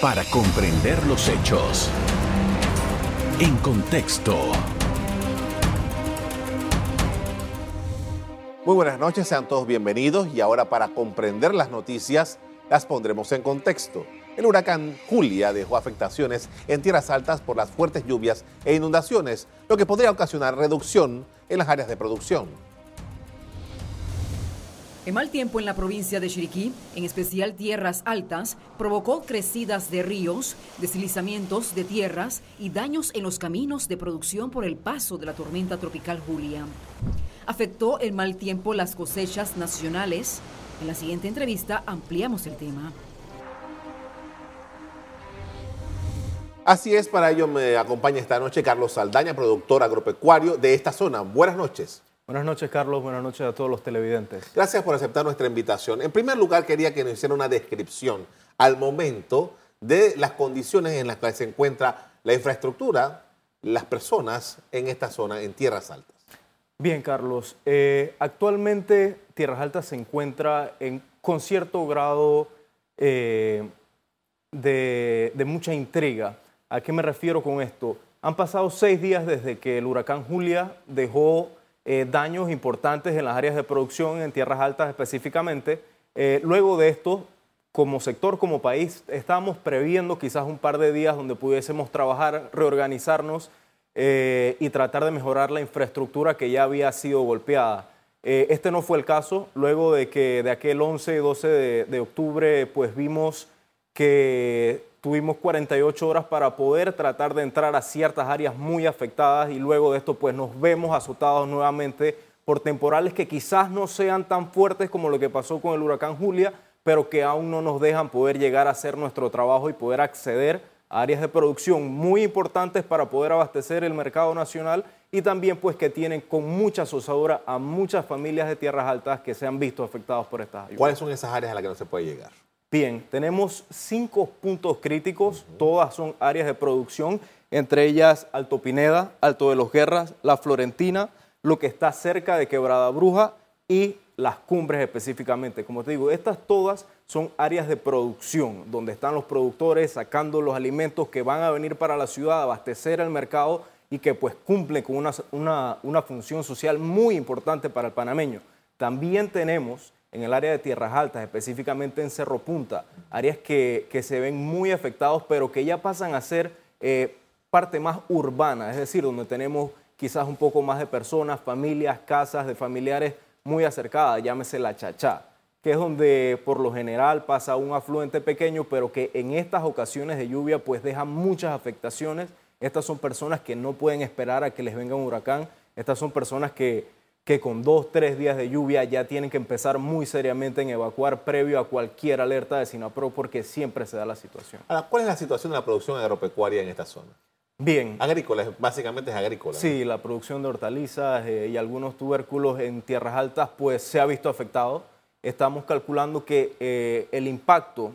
para comprender los hechos. En contexto. Muy buenas noches, sean todos bienvenidos y ahora para comprender las noticias las pondremos en contexto. El huracán Julia dejó afectaciones en tierras altas por las fuertes lluvias e inundaciones, lo que podría ocasionar reducción en las áreas de producción. El mal tiempo en la provincia de Chiriquí, en especial tierras altas, provocó crecidas de ríos, deslizamientos de tierras y daños en los caminos de producción por el paso de la tormenta tropical Julia. ¿Afectó el mal tiempo las cosechas nacionales? En la siguiente entrevista ampliamos el tema. Así es, para ello me acompaña esta noche Carlos Saldaña, productor agropecuario de esta zona. Buenas noches. Buenas noches, Carlos. Buenas noches a todos los televidentes. Gracias por aceptar nuestra invitación. En primer lugar, quería que nos hiciera una descripción al momento de las condiciones en las que se encuentra la infraestructura, las personas en esta zona, en Tierras Altas. Bien, Carlos. Eh, actualmente Tierras Altas se encuentra en, con cierto grado eh, de, de mucha intriga. ¿A qué me refiero con esto? Han pasado seis días desde que el huracán Julia dejó eh, daños importantes en las áreas de producción, en tierras altas específicamente. Eh, luego de esto, como sector, como país, estábamos previendo quizás un par de días donde pudiésemos trabajar, reorganizarnos eh, y tratar de mejorar la infraestructura que ya había sido golpeada. este no fue el caso, luego de que de aquel 11 y 12 de, de octubre, pues vimos que Tuvimos 48 horas para poder tratar de entrar a ciertas áreas muy afectadas y luego de esto pues nos vemos azotados nuevamente por temporales que quizás no sean tan fuertes como lo que pasó con el huracán Julia, pero que aún no nos dejan poder llegar a hacer nuestro trabajo y poder acceder a áreas de producción muy importantes para poder abastecer el mercado nacional y también pues que tienen con mucha zozadura a muchas familias de tierras altas que se han visto afectados por estas ayudas. ¿Cuáles son esas áreas a las que no se puede llegar? Bien, tenemos cinco puntos críticos, todas son áreas de producción, entre ellas Alto Pineda, Alto de los Guerras, La Florentina, lo que está cerca de Quebrada Bruja y las cumbres específicamente. Como te digo, estas todas son áreas de producción, donde están los productores sacando los alimentos que van a venir para la ciudad, abastecer el mercado y que pues cumplen con una, una función social muy importante para el panameño. También tenemos en el área de tierras altas, específicamente en Cerro Punta, áreas que, se ven muy afectados, pero que ya pasan a ser eh, parte más urbana, es decir, donde tenemos quizás un poco más de personas, familias, casas de familiares muy acercadas, llámese la chachá, que es donde por lo general pasa un afluente pequeño, pero que en estas ocasiones de lluvia pues deja muchas afectaciones. Estas son personas que no pueden esperar a que les venga un huracán, estas son personas que que con dos, tres días de lluvia ya tienen que empezar muy seriamente en evacuar previo a cualquier alerta de SINAPRO porque siempre se da la situación. Ahora, ¿cuál es la situación de la producción agropecuaria en esta zona? Bien. Agrícola, básicamente es agrícola. Sí, la producción de hortalizas eh, y algunos tubérculos en tierras altas pues se ha visto afectado. Estamos calculando que eh, el impacto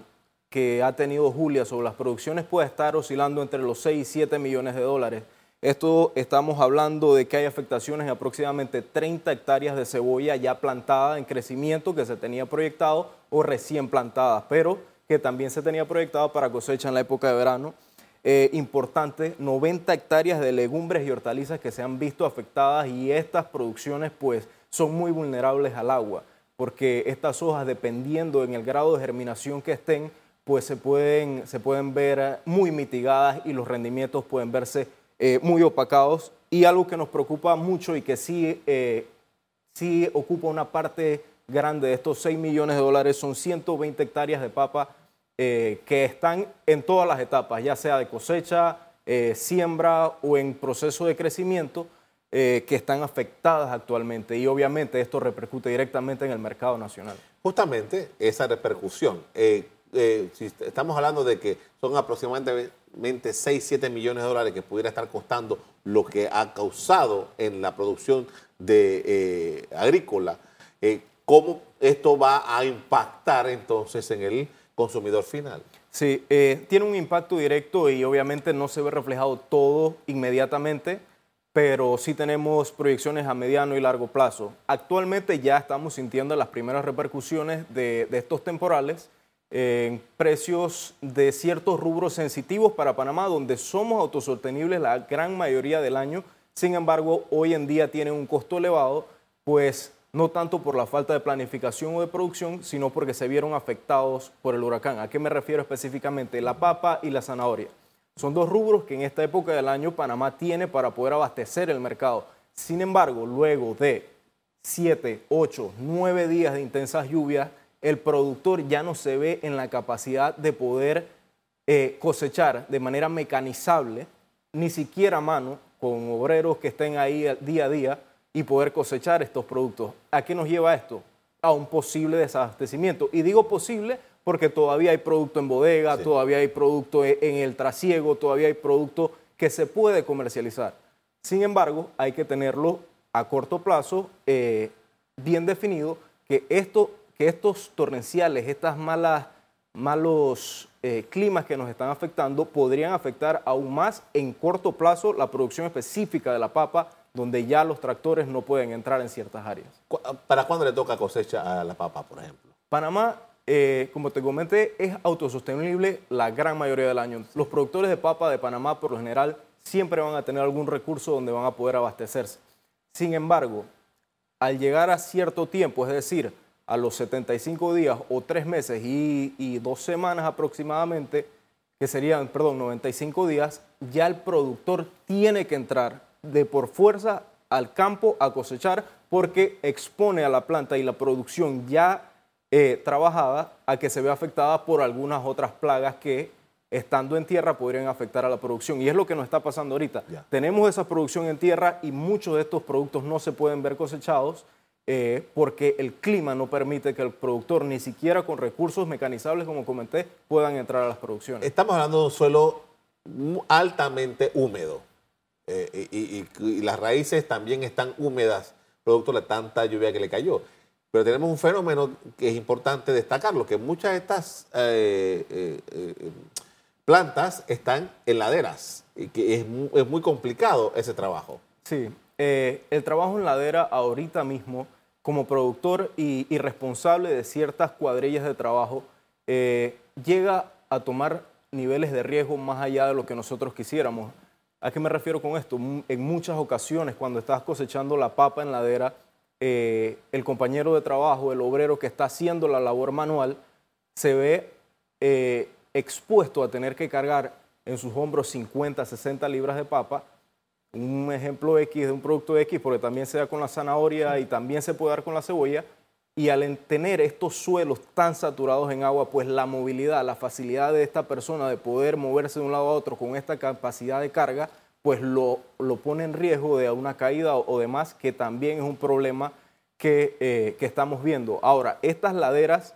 que ha tenido Julia sobre las producciones puede estar oscilando entre los 6 y 7 millones de dólares esto estamos hablando de que hay afectaciones en aproximadamente 30 hectáreas de cebolla ya plantada en crecimiento que se tenía proyectado o recién plantadas, pero que también se tenía proyectado para cosecha en la época de verano. Eh, importante, 90 hectáreas de legumbres y hortalizas que se han visto afectadas y estas producciones pues son muy vulnerables al agua, porque estas hojas dependiendo en el grado de germinación que estén, pues se pueden, se pueden ver muy mitigadas y los rendimientos pueden verse eh, muy opacados y algo que nos preocupa mucho y que sí, eh, sí ocupa una parte grande de estos 6 millones de dólares son 120 hectáreas de papa eh, que están en todas las etapas, ya sea de cosecha, siembra o en proceso de crecimiento, que están afectadas actualmente y obviamente esto repercute directamente en el mercado nacional. Justamente esa repercusión, si estamos hablando de que son aproximadamente 6, 7 millones de dólares que pudiera estar costando lo que ha causado en la producción de eh, agrícola, eh, ¿cómo esto va a impactar entonces en el consumidor final? Sí, eh, tiene un impacto directo y obviamente no se ve reflejado todo inmediatamente, pero sí tenemos proyecciones a mediano y largo plazo. Actualmente ya estamos sintiendo las primeras repercusiones de, de estos temporales en precios de ciertos rubros sensitivos para Panamá, donde somos autosostenibles la gran mayoría del año. Sin embargo, hoy en día tienen un costo elevado, pues no tanto por la falta de planificación o de producción, sino porque se vieron afectados por el huracán. ¿A qué me refiero específicamente? La papa y la zanahoria. Son dos rubros que en esta época del año Panamá tiene para poder abastecer el mercado. Sin embargo, luego de 7, 8, 9 días de intensas lluvias, el productor ya no se ve en la capacidad de poder eh, cosechar de manera mecanizable, ni siquiera a mano, con obreros que estén ahí día a día y poder cosechar estos productos. ¿A qué nos lleva esto? A un posible desabastecimiento. Y digo posible porque todavía hay producto en bodega, todavía hay producto e, en el trasiego, todavía hay producto que se puede comercializar. Sin embargo, hay que tenerlo a corto plazo eh, bien definido que esto que estos torrenciales, estas malas, malos eh, climas que nos están afectando, podrían afectar aún más en corto plazo la producción específica de la papa, donde ya los tractores no pueden entrar en ciertas áreas. ¿Para cuándo le toca cosecha a la papa, por ejemplo? Panamá, eh, como te comenté, es autosostenible la gran mayoría del año. Los productores de papa de Panamá, por lo general, siempre van a tener algún recurso donde van a poder abastecerse. Sin embargo, al llegar a cierto tiempo, es decir, a los 75 días o tres meses y, dos semanas aproximadamente, que serían, perdón, 95 días, ya el productor tiene que entrar de por fuerza al campo a cosechar porque expone a la planta y la producción ya eh, trabajada a que se vea afectada por algunas otras plagas que estando en tierra podrían afectar a la producción. Y es lo que nos está pasando ahorita. Tenemos esa producción en tierra y muchos de estos productos no se pueden ver cosechados eh, porque el clima no permite que el productor, ni siquiera con recursos mecanizables, como comenté, puedan entrar a las producciones. Estamos hablando de un suelo altamente húmedo eh, y, las raíces también están húmedas, producto de tanta lluvia que le cayó. Pero tenemos un fenómeno que es importante destacarlo, que muchas de estas eh, plantas están en laderas y que es, es muy complicado ese trabajo. Sí, eh, el trabajo en ladera ahorita mismo, como productor y, responsable de ciertas cuadrillas de trabajo, eh, llega a tomar niveles de riesgo más allá de lo que nosotros quisiéramos. ¿A qué me refiero con esto? En muchas ocasiones, cuando estás cosechando la papa en ladera, eh, el compañero de trabajo, el obrero que está haciendo la labor manual, se ve expuesto a tener que cargar en sus hombros 50, 60 libras de papa un ejemplo X de un producto X, porque también se da con la zanahoria y también se puede dar con la cebolla. Y al tener estos suelos tan saturados en agua, pues la movilidad, la facilidad de esta persona de poder moverse de un lado a otro con esta capacidad de carga, pues lo, lo pone en riesgo de una caída o, demás, que también es un problema que, eh, que estamos viendo. Ahora, estas laderas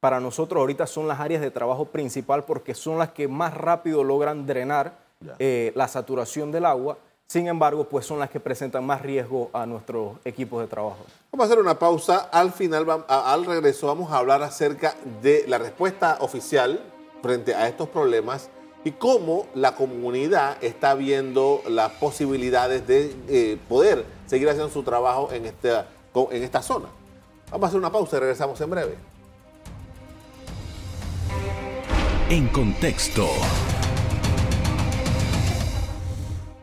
para nosotros ahorita son las áreas de trabajo principal porque son las que más rápido logran drenar eh, la saturación del agua sin embargo, pues son las que presentan más riesgo a nuestros equipos de trabajo. Vamos a hacer una pausa. Al final, al regreso, vamos a hablar acerca de la respuesta oficial frente a estos problemas y cómo la comunidad está viendo las posibilidades de eh, poder seguir haciendo su trabajo en esta, en esta zona. Vamos a hacer una pausa y regresamos en breve. En contexto.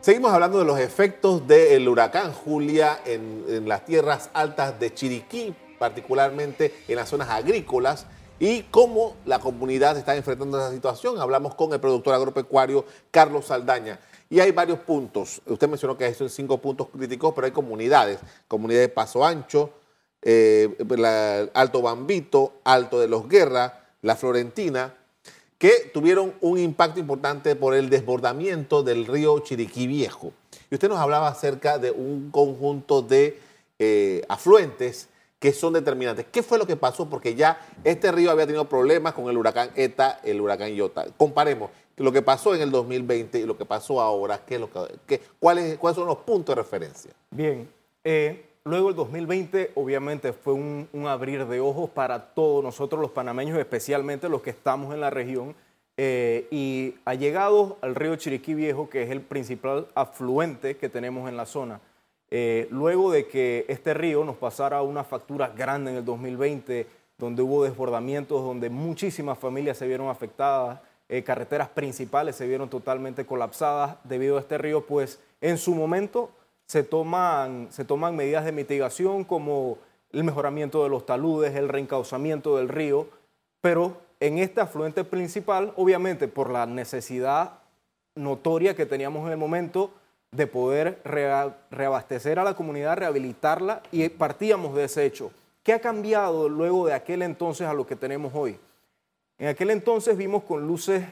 Seguimos hablando de los efectos del huracán Julia en, las tierras altas de Chiriquí, particularmente en las zonas agrícolas, y cómo la comunidad está enfrentando esa situación. Hablamos con el productor agropecuario Carlos Saldaña. Y hay varios puntos. Usted mencionó que son cinco puntos críticos, pero hay comunidades. Comunidad de Paso Ancho, eh, Alto Bambito, Alto de los Guerras, La Florentina, que tuvieron un impacto importante por el desbordamiento del río Chiriquí Viejo. Y usted nos hablaba acerca de un conjunto de eh, afluentes que son determinantes. ¿Qué fue lo que pasó? Porque ya este río había tenido problemas con el huracán ETA, el huracán Iota. Comparemos lo que pasó en el 2020 y lo que pasó ahora. ¿qué es lo que, cuáles, ¿Cuáles son los puntos de referencia? Bien. Eh, luego el 2020 obviamente fue un, abrir de ojos para todos nosotros los panameños, especialmente los que estamos en la región. Eh, y ha llegado al río Chiriquí Viejo, que es el principal afluente que tenemos en la zona. Eh, luego de que este río nos pasara una factura grande en el 2020, donde hubo desbordamientos, donde muchísimas familias se vieron afectadas, eh, carreteras principales se vieron totalmente colapsadas debido a este río, pues en su momento se toman, se toman medidas de mitigación como el mejoramiento de los taludes, el reencauzamiento del río, pero en este afluente principal, obviamente por la necesidad notoria que teníamos en el momento de poder reabastecer a la comunidad, rehabilitarla y partíamos de ese hecho. ¿Qué ha cambiado luego de aquel entonces a lo que tenemos hoy? En aquel entonces vimos con luces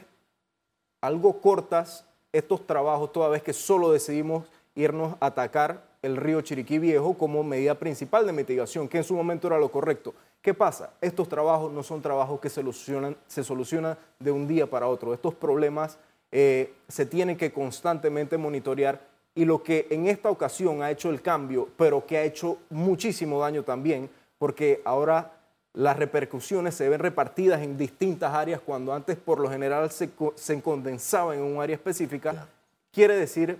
algo cortas estos trabajos, toda vez que solo decidimos irnos a atacar el río Chiriquí Viejo como medida principal de mitigación, que en su momento era lo correcto. ¿Qué pasa? Estos trabajos no son trabajos que se solucionan, se solucionan de un día para otro. Estos problemas eh, se tienen que constantemente monitorear y lo que en esta ocasión ha hecho el cambio, pero que ha hecho muchísimo daño también, porque ahora las repercusiones se ven repartidas en distintas áreas cuando antes por lo general se, se condensaban en un área específica, quiere decir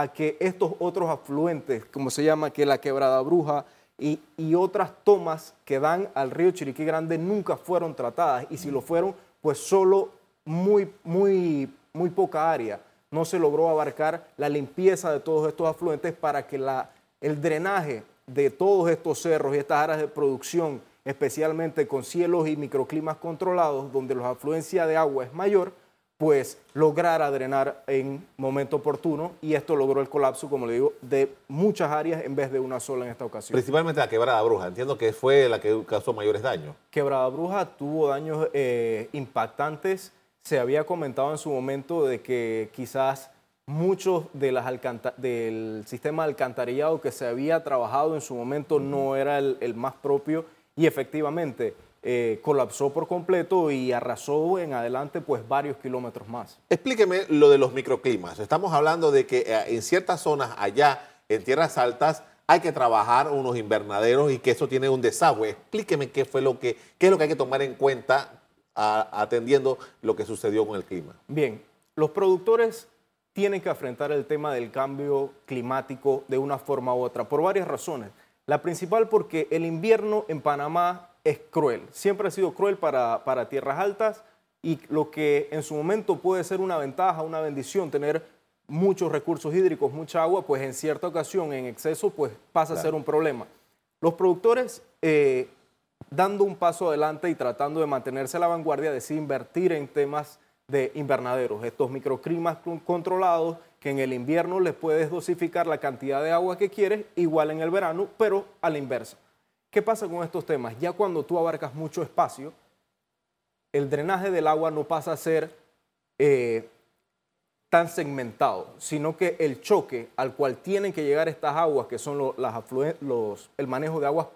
a que estos otros afluentes, como se llama, que la quebrada bruja y, y, otras tomas que dan al río Chiriquí Grande nunca fueron tratadas y si lo fueron, pues solo muy, muy, muy poca área. No se logró abarcar la limpieza de todos estos afluentes para que la, el drenaje de todos estos cerros y estas áreas de producción, especialmente con cielos y microclimas controlados, donde la afluencia de agua es mayor, pues lograra drenar en momento oportuno y esto logró el colapso, como le digo, de muchas áreas en vez de una sola en esta ocasión. Principalmente la quebrada bruja, entiendo que fue la que causó mayores daños. Quebrada bruja tuvo daños eh, impactantes, se había comentado en su momento de que quizás muchos de las del sistema de alcantarillado que se había trabajado en su momento no era el, más propio y efectivamente eh, colapsó por completo y arrasó en adelante pues varios kilómetros más. Explíqueme lo de los microclimas. Estamos hablando de que eh, en ciertas zonas allá, en tierras altas, hay que trabajar unos invernaderos y que eso tiene un desagüe. Explíqueme qué fue lo que, qué es lo que hay que tomar en cuenta atendiendo lo que sucedió con el clima. Bien, los productores tienen que afrontar el tema del cambio climático de una forma u otra, por varias razones. La principal porque el invierno en Panamá es cruel, siempre ha sido cruel para, para tierras altas y lo que en su momento puede ser una ventaja, una bendición, tener muchos recursos hídricos, mucha agua, pues en cierta ocasión, en exceso, pues pasa a ser un problema. Los productores, eh, dando un paso adelante y tratando de mantenerse a la vanguardia, deciden invertir en temas de invernaderos, estos microclimas controlados que en el invierno les puedes dosificar la cantidad de agua que quieres, igual en el verano, pero a la inversa. ¿Qué pasa con estos temas? Ya cuando tú abarcas mucho espacio, el drenaje del agua no pasa a ser eh, tan segmentado, sino que el choque al cual tienen que llegar estas aguas, que son las el manejo de aguas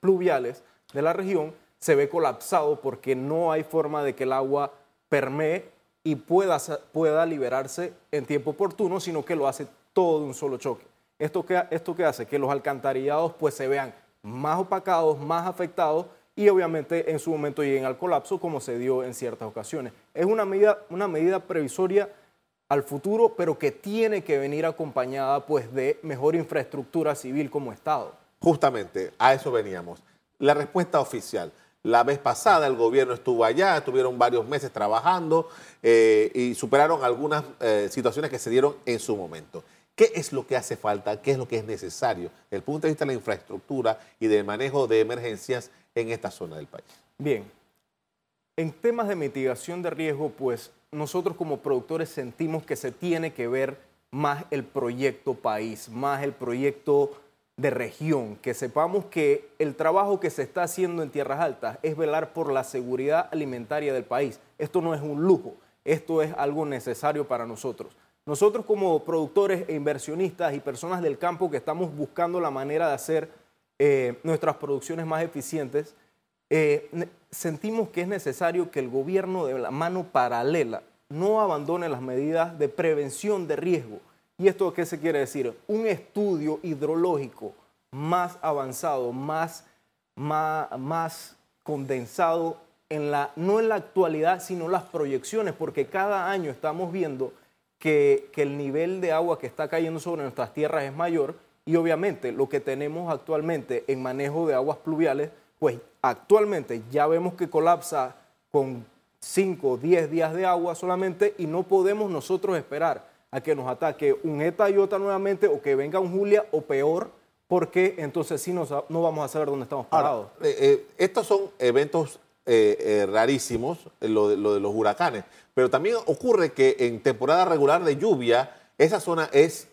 pluviales de la región, se ve colapsado porque no hay forma de que el agua permee y pueda, pueda liberarse en tiempo oportuno, sino que lo hace todo de un solo choque. ¿Esto qué, esto hace? Que los alcantarillados pues se vean más opacados, más afectados y obviamente en su momento lleguen al colapso como se dio en ciertas ocasiones. Es una medida, una medida previsoria al futuro, pero que tiene que venir acompañada pues de mejor infraestructura civil como Estado. Justamente, a eso veníamos. La respuesta oficial. La vez pasada el gobierno estuvo allá, estuvieron varios meses trabajando eh, y superaron algunas eh, situaciones que se dieron en su momento. ¿Qué es lo que hace falta? ¿Qué es lo que es necesario desde el punto de vista de la infraestructura y del manejo de emergencias en esta zona del país? Bien, en temas de mitigación de riesgo, pues nosotros como productores sentimos que se tiene que ver más el proyecto país, más el proyecto de región, que sepamos que el trabajo que se está haciendo en tierras altas es velar por la seguridad alimentaria del país. Esto no es un lujo, esto es algo necesario para nosotros. Nosotros como productores e inversionistas y personas del campo que estamos buscando la manera de hacer eh, nuestras producciones más eficientes, eh, sentimos que es necesario que el gobierno de la mano paralela no abandone las medidas de prevención de riesgo ¿Y esto qué se quiere decir? Un estudio hidrológico más avanzado, más, más, condensado, en la, no en la actualidad, sino las proyecciones, porque cada año estamos viendo que, que el nivel de agua que está cayendo sobre nuestras tierras es mayor y obviamente lo que tenemos actualmente en manejo de aguas pluviales, pues actualmente ya vemos que colapsa con 5 o 10 días de agua solamente y no podemos nosotros esperar a que nos ataque un ETA y otra nuevamente o que venga un Julia o peor, porque entonces sí no vamos a saber dónde estamos parados. Eh, eh, estos son eventos eh, rarísimos, lo de, lo de los huracanes, pero también ocurre que en temporada regular de lluvia, esa zona es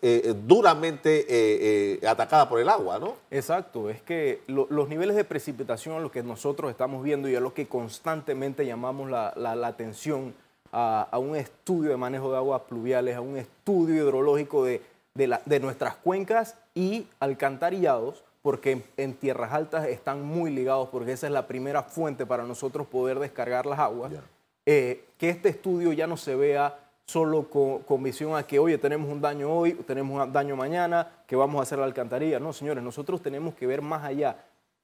duramente atacada por el agua, ¿no? Exacto, es que los niveles de precipitación a los que nosotros estamos viendo y a los que constantemente llamamos la, atención a, un estudio de manejo de aguas pluviales, a un estudio hidrológico de nuestras cuencas y alcantarillados, porque en, tierras altas están muy ligados, porque esa es la primera fuente para nosotros poder descargar las aguas. Eh, que este estudio ya no se vea solo con, visión a que, oye, tenemos un daño hoy, tenemos un daño mañana, que vamos a hacer la alcantarilla. No, señores, nosotros tenemos que ver más allá,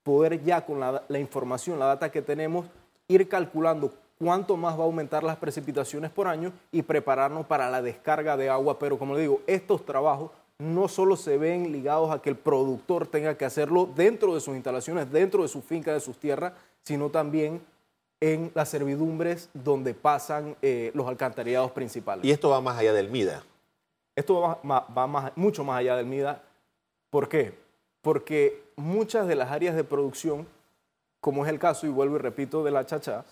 poder ya con la, la información, la data que tenemos, ir calculando cuánto más va a aumentar las precipitaciones por año y prepararnos para la descarga de agua. Pero como le digo, estos trabajos no solo se ven ligados a que el productor tenga que hacerlo dentro de sus instalaciones, dentro de su finca, de sus tierras, sino también en las servidumbres donde pasan eh, los alcantarillados principales. Y esto va más allá del MIDA. Esto va, mucho más allá del MIDA. ¿Por qué? Porque muchas de las áreas de producción, como es el caso, y vuelvo y repito, de la Chacha,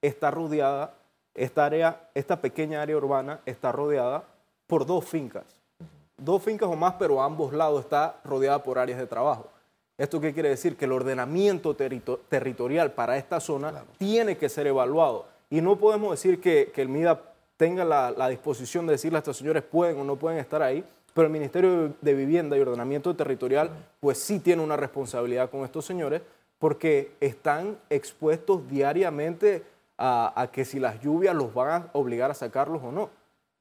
está rodeada, esta, área, esta pequeña área urbana está rodeada por dos fincas. Dos fincas o más, pero a ambos lados está rodeada por áreas de trabajo. ¿Esto qué quiere decir? Que el ordenamiento territorial para esta zona tiene que ser evaluado. Y no podemos decir que, el MIDA tenga la, disposición de decirle a estos señores pueden o no pueden estar ahí, pero el Ministerio de Vivienda y Ordenamiento Territorial pues sí tiene una responsabilidad con estos señores porque están expuestos diariamente a, a que si las lluvias los van a obligar a sacarlos o no.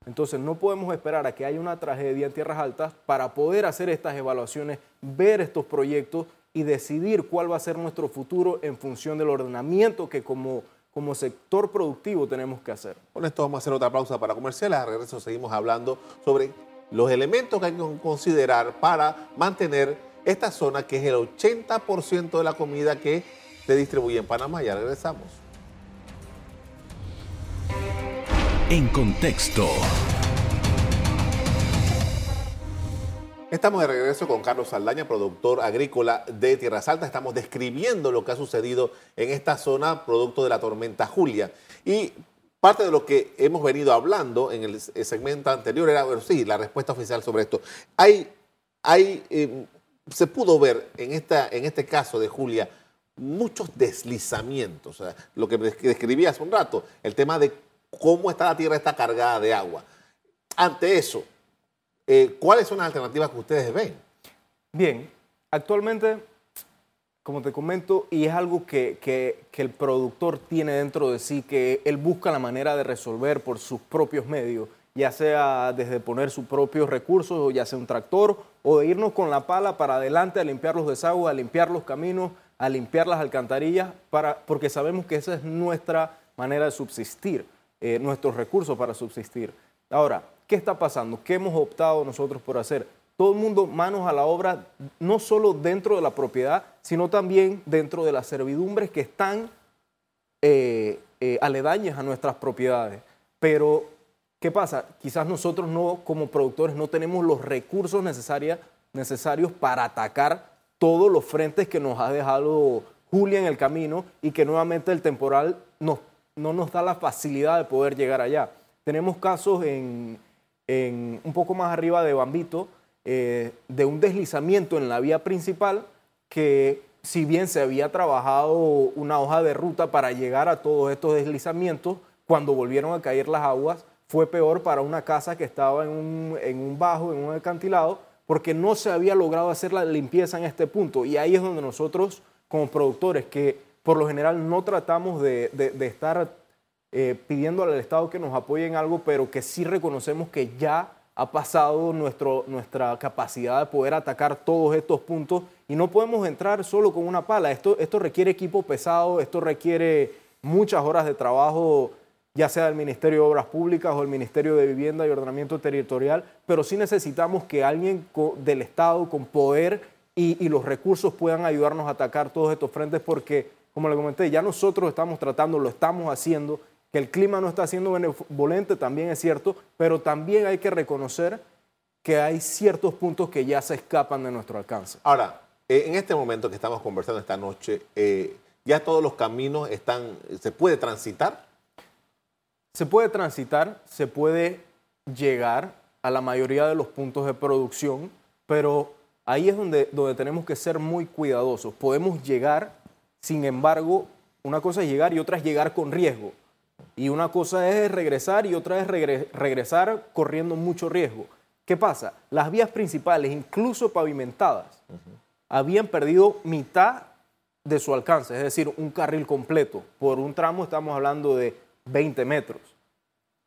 Entonces no podemos esperar a que haya una tragedia en tierras altas para poder hacer estas evaluaciones, ver estos proyectos y decidir cuál va a ser nuestro futuro en función del ordenamiento que como, como sector productivo tenemos que hacer. Con esto vamos a hacer otra pausa para comerciales. A regreso seguimos hablando sobre los elementos que hay que considerar para mantener esta zona que es el 80% de la comida que se distribuye en Panamá. Ya regresamos. En contexto. Estamos de regreso con Carlos Saldaña, productor agrícola de Tierras Altas. Estamos describiendo lo que ha sucedido en esta zona producto de la tormenta Julia. Y parte de lo que hemos venido hablando en el segmento anterior era, bueno, sí, la respuesta oficial sobre esto. Hay, hay, eh, se pudo ver en, esta, en este caso de Julia muchos deslizamientos. lo que describí hace un rato, el tema de cómo está la tierra está cargada de agua. Ante eso, eh, ¿cuáles son las alternativas que ustedes ven? Bien, actualmente, como te comento, y es algo que, que, el productor tiene dentro de sí, que él busca la manera de resolver por sus propios medios, ya sea desde poner sus propios recursos, o ya sea un tractor, o de irnos con la pala para adelante a limpiar los desagües, a limpiar los caminos, a limpiar las alcantarillas, para, porque sabemos que esa es nuestra manera de subsistir. Eh, nuestros recursos para subsistir. Ahora, ¿qué está pasando? ¿Qué hemos optado nosotros por hacer? Todo el mundo manos a la obra, no solo dentro de la propiedad, sino también dentro de las servidumbres que están eh, eh, aledañas a nuestras propiedades. Pero, ¿qué pasa? Quizás nosotros no, como productores, no tenemos los recursos necesarios para atacar todos los frentes que nos ha dejado Julia en el camino y que nuevamente el temporal nos no nos da la facilidad de poder llegar allá. Tenemos casos en, un poco más arriba de Bambito eh, de un deslizamiento en la vía principal que si bien se había trabajado una hoja de ruta para llegar a todos estos deslizamientos, cuando volvieron a caer las aguas, fue peor para una casa que estaba en un, en un bajo, en un acantilado, porque no se había logrado hacer la limpieza en este punto. Y ahí es donde nosotros, como productores, que por lo general no tratamos de, estar eh, pidiendo al Estado que nos apoye en algo, pero que sí reconocemos que ya ha pasado nuestra capacidad de poder atacar todos estos puntos y no podemos entrar solo con una pala. Esto, esto requiere equipo pesado, esto requiere muchas horas de trabajo, ya sea del Ministerio de Obras Públicas o el Ministerio de Vivienda y Ordenamiento Territorial, pero sí necesitamos que alguien del Estado con poder y, y los recursos puedan ayudarnos a atacar todos estos frentes porque como le comenté, ya nosotros estamos tratando, lo estamos haciendo, que el clima no está siendo benevolente también es cierto, pero también hay que reconocer que hay ciertos puntos que ya se escapan de nuestro alcance. Ahora, eh, en este momento que estamos conversando esta noche, eh, ya todos los caminos están, ¿se puede transitar? Se puede transitar, se puede llegar a la mayoría de los puntos de producción, pero ahí es donde, donde tenemos que ser muy cuidadosos. Podemos llegar, sin embargo, una cosa es llegar y otra es llegar con riesgo. Y una cosa es regresar y otra es regresar corriendo mucho riesgo. ¿Qué pasa? Las vías principales, incluso pavimentadas, habían perdido mitad de su alcance, es decir, un carril completo. Por un tramo estamos hablando de 20 metros.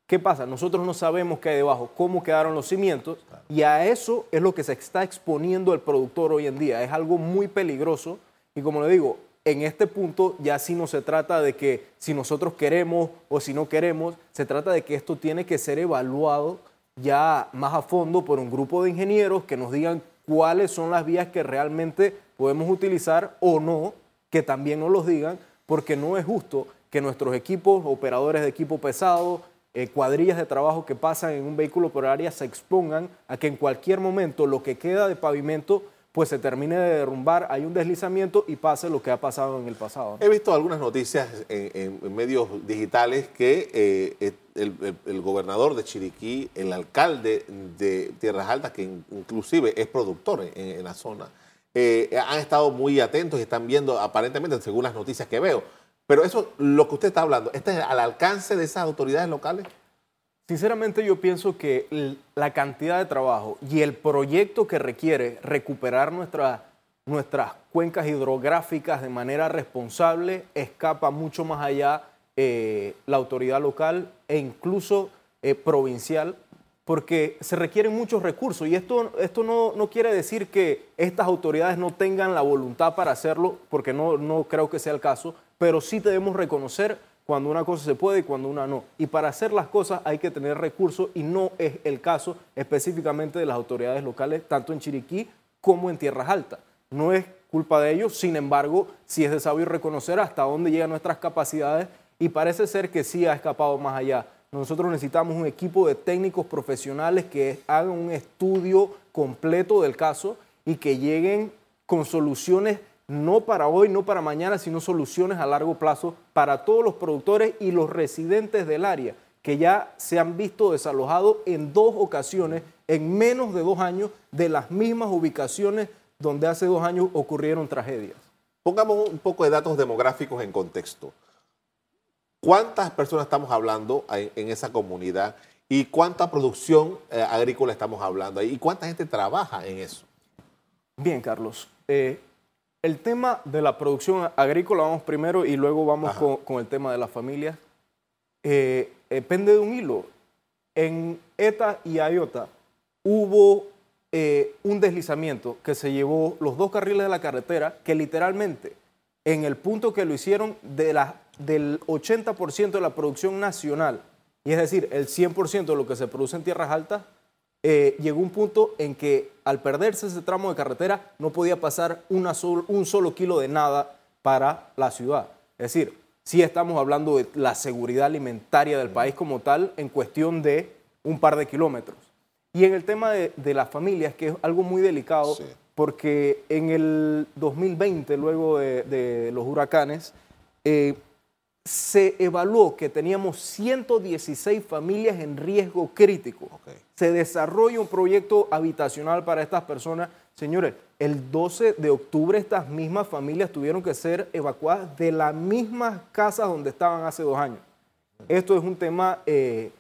¿Qué pasa? Nosotros no sabemos qué hay debajo, cómo quedaron los cimientos, y a eso es lo que se está exponiendo el productor hoy en día. Es algo muy peligroso, y como le digo, en este punto ya sí no se trata de que si nosotros queremos o si no queremos, se trata de que esto tiene que ser evaluado ya más a fondo por un grupo de ingenieros que nos digan cuáles son las vías que realmente podemos utilizar o no, que también nos los digan, porque no es justo que nuestros equipos, operadores de equipo pesado, eh, cuadrillas de trabajo que pasan en un vehículo por área se expongan a que en cualquier momento lo que queda de pavimento pues se termine de derrumbar, hay un deslizamiento y pase lo que ha pasado en el pasado. He visto algunas noticias en, medios digitales que eh, el, gobernador de Chiriquí, el alcalde de Tierras Altas, que inclusive es productor en, la zona, eh, han estado muy atentos y están viendo aparentemente, según las noticias que veo, pero eso, lo que usted está hablando, ¿está al alcance de esas autoridades locales? Sinceramente yo pienso que la cantidad de trabajo y el proyecto que requiere recuperar nuestras cuencas hidrográficas de manera responsable escapa mucho más allá eh, la autoridad local e incluso eh, provincial, porque se requieren muchos recursos. Y esto, esto no, no, quiere decir que estas autoridades no tengan la voluntad para hacerlo, porque no, no creo que sea el caso, pero sí debemos reconocer cuando una cosa se puede y cuando una no. Y para hacer las cosas hay que tener recursos y no es el caso específicamente de las autoridades locales, tanto en Chiriquí como en Tierras Altas. No es culpa de ellos, sin embargo, sí es de sabio reconocer hasta dónde llegan nuestras capacidades y parece ser que sí ha escapado más allá. Nosotros necesitamos un equipo de técnicos profesionales que hagan un estudio completo del caso y que lleguen con soluciones no para hoy, no para mañana, sino soluciones a largo plazo para todos los productores y los residentes del área, que ya se han visto desalojados en dos ocasiones, en menos de dos años, de las mismas ubicaciones donde hace dos años ocurrieron tragedias. Pongamos un poco de datos demográficos en contexto. ¿Cuántas personas estamos hablando en esa comunidad y cuánta producción eh, agrícola estamos hablando y cuánta gente trabaja en eso? Bien, Carlos. Eh, el tema de la producción agrícola vamos primero y luego vamos con, el tema de las familias. Eh, depende de un hilo. En ETA y Ayota hubo eh, un deslizamiento que se llevó los dos carriles de la carretera que literalmente en el punto que lo hicieron de la, del 80% de la producción nacional, y es decir, el 100% de lo que se produce en tierras altas, eh, llegó un punto en que al perderse ese tramo de carretera no podía pasar una un solo kilo de nada para la ciudad. Es decir, sí estamos hablando de la seguridad alimentaria del país como tal en cuestión de un par de kilómetros. Y en el tema de, las familias, que es algo muy delicado, porque en el 2020, luego de, los huracanes, eh, se evaluó que teníamos 116 familias en riesgo crítico. Se desarrolla un proyecto habitacional para estas personas. Señores, el 12 de octubre estas mismas familias tuvieron que ser evacuadas de las mismas casas donde estaban hace dos años. Esto es un tema eh,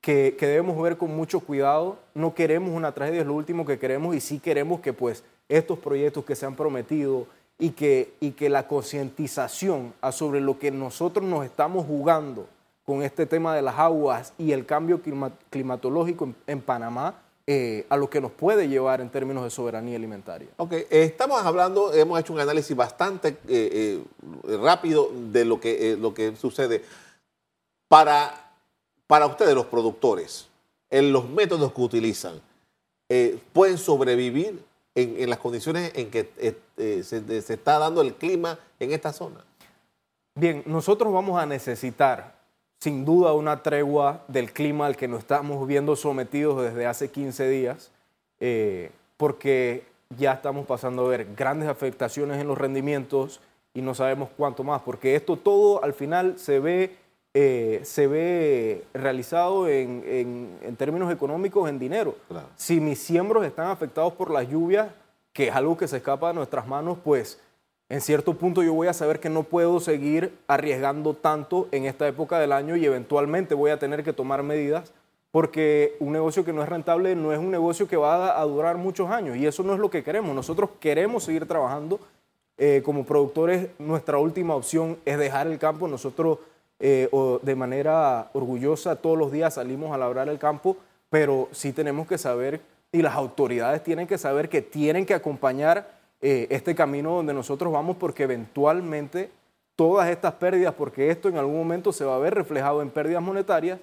que, que, debemos ver con mucho cuidado. No queremos una tragedia, es lo último que queremos y sí queremos que pues estos proyectos que se han prometido, y que, y que la concientización sobre lo que nosotros nos estamos jugando con este tema de las aguas y el cambio climatológico en, Panamá, eh, a lo que nos puede llevar en términos de soberanía alimentaria. Ok, estamos hablando, hemos hecho un análisis bastante eh, eh, rápido de lo que, lo que sucede. Para, para ustedes, los productores, en los métodos que utilizan, ¿pueden sobrevivir en, las condiciones en que eh, eh, se, está dando el clima en esta zona? Bien, nosotros vamos a necesitar sin duda una tregua del clima al que nos estamos viendo sometidos desde hace 15 días, eh, porque ya estamos pasando a ver grandes afectaciones en los rendimientos y no sabemos cuánto más, porque esto todo al final se ve, eh, se ve realizado en, términos económicos en dinero. Si mis siembros están afectados por las lluvias, que es algo que se escapa de nuestras manos, pues en cierto punto yo voy a saber que no puedo seguir arriesgando tanto en esta época del año y eventualmente voy a tener que tomar medidas porque un negocio que no es rentable no es un negocio que va a, durar muchos años y eso no es lo que queremos. Nosotros queremos seguir trabajando. Eh, como productores, nuestra última opción es dejar el campo. Nosotros eh, de manera orgullosa todos los días salimos a labrar el campo, pero sí tenemos que saber y las autoridades tienen que saber que tienen que acompañar eh, este camino donde nosotros vamos porque eventualmente todas estas pérdidas, porque esto en algún momento se va a ver reflejado en pérdidas monetarias,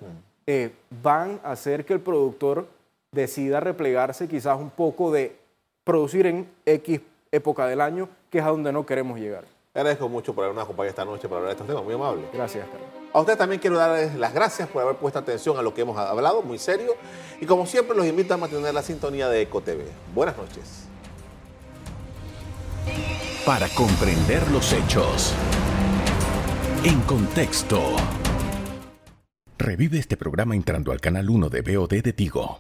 eh, van a hacer que el productor decida replegarse quizás un poco de producir en X época del año, que es a donde no queremos llegar. Agradezco mucho por habernos acompañado esta noche para hablar de estos temas, muy amable. Gracias, Carlos. A usted también quiero darles las gracias por haber puesto atención a lo que hemos hablado, muy serio. Y como siempre, los invito a mantener la sintonía de EcoTV. Buenas noches. Para comprender los hechos. En contexto. Revive este programa entrando al canal 1 de BOD de Tigo.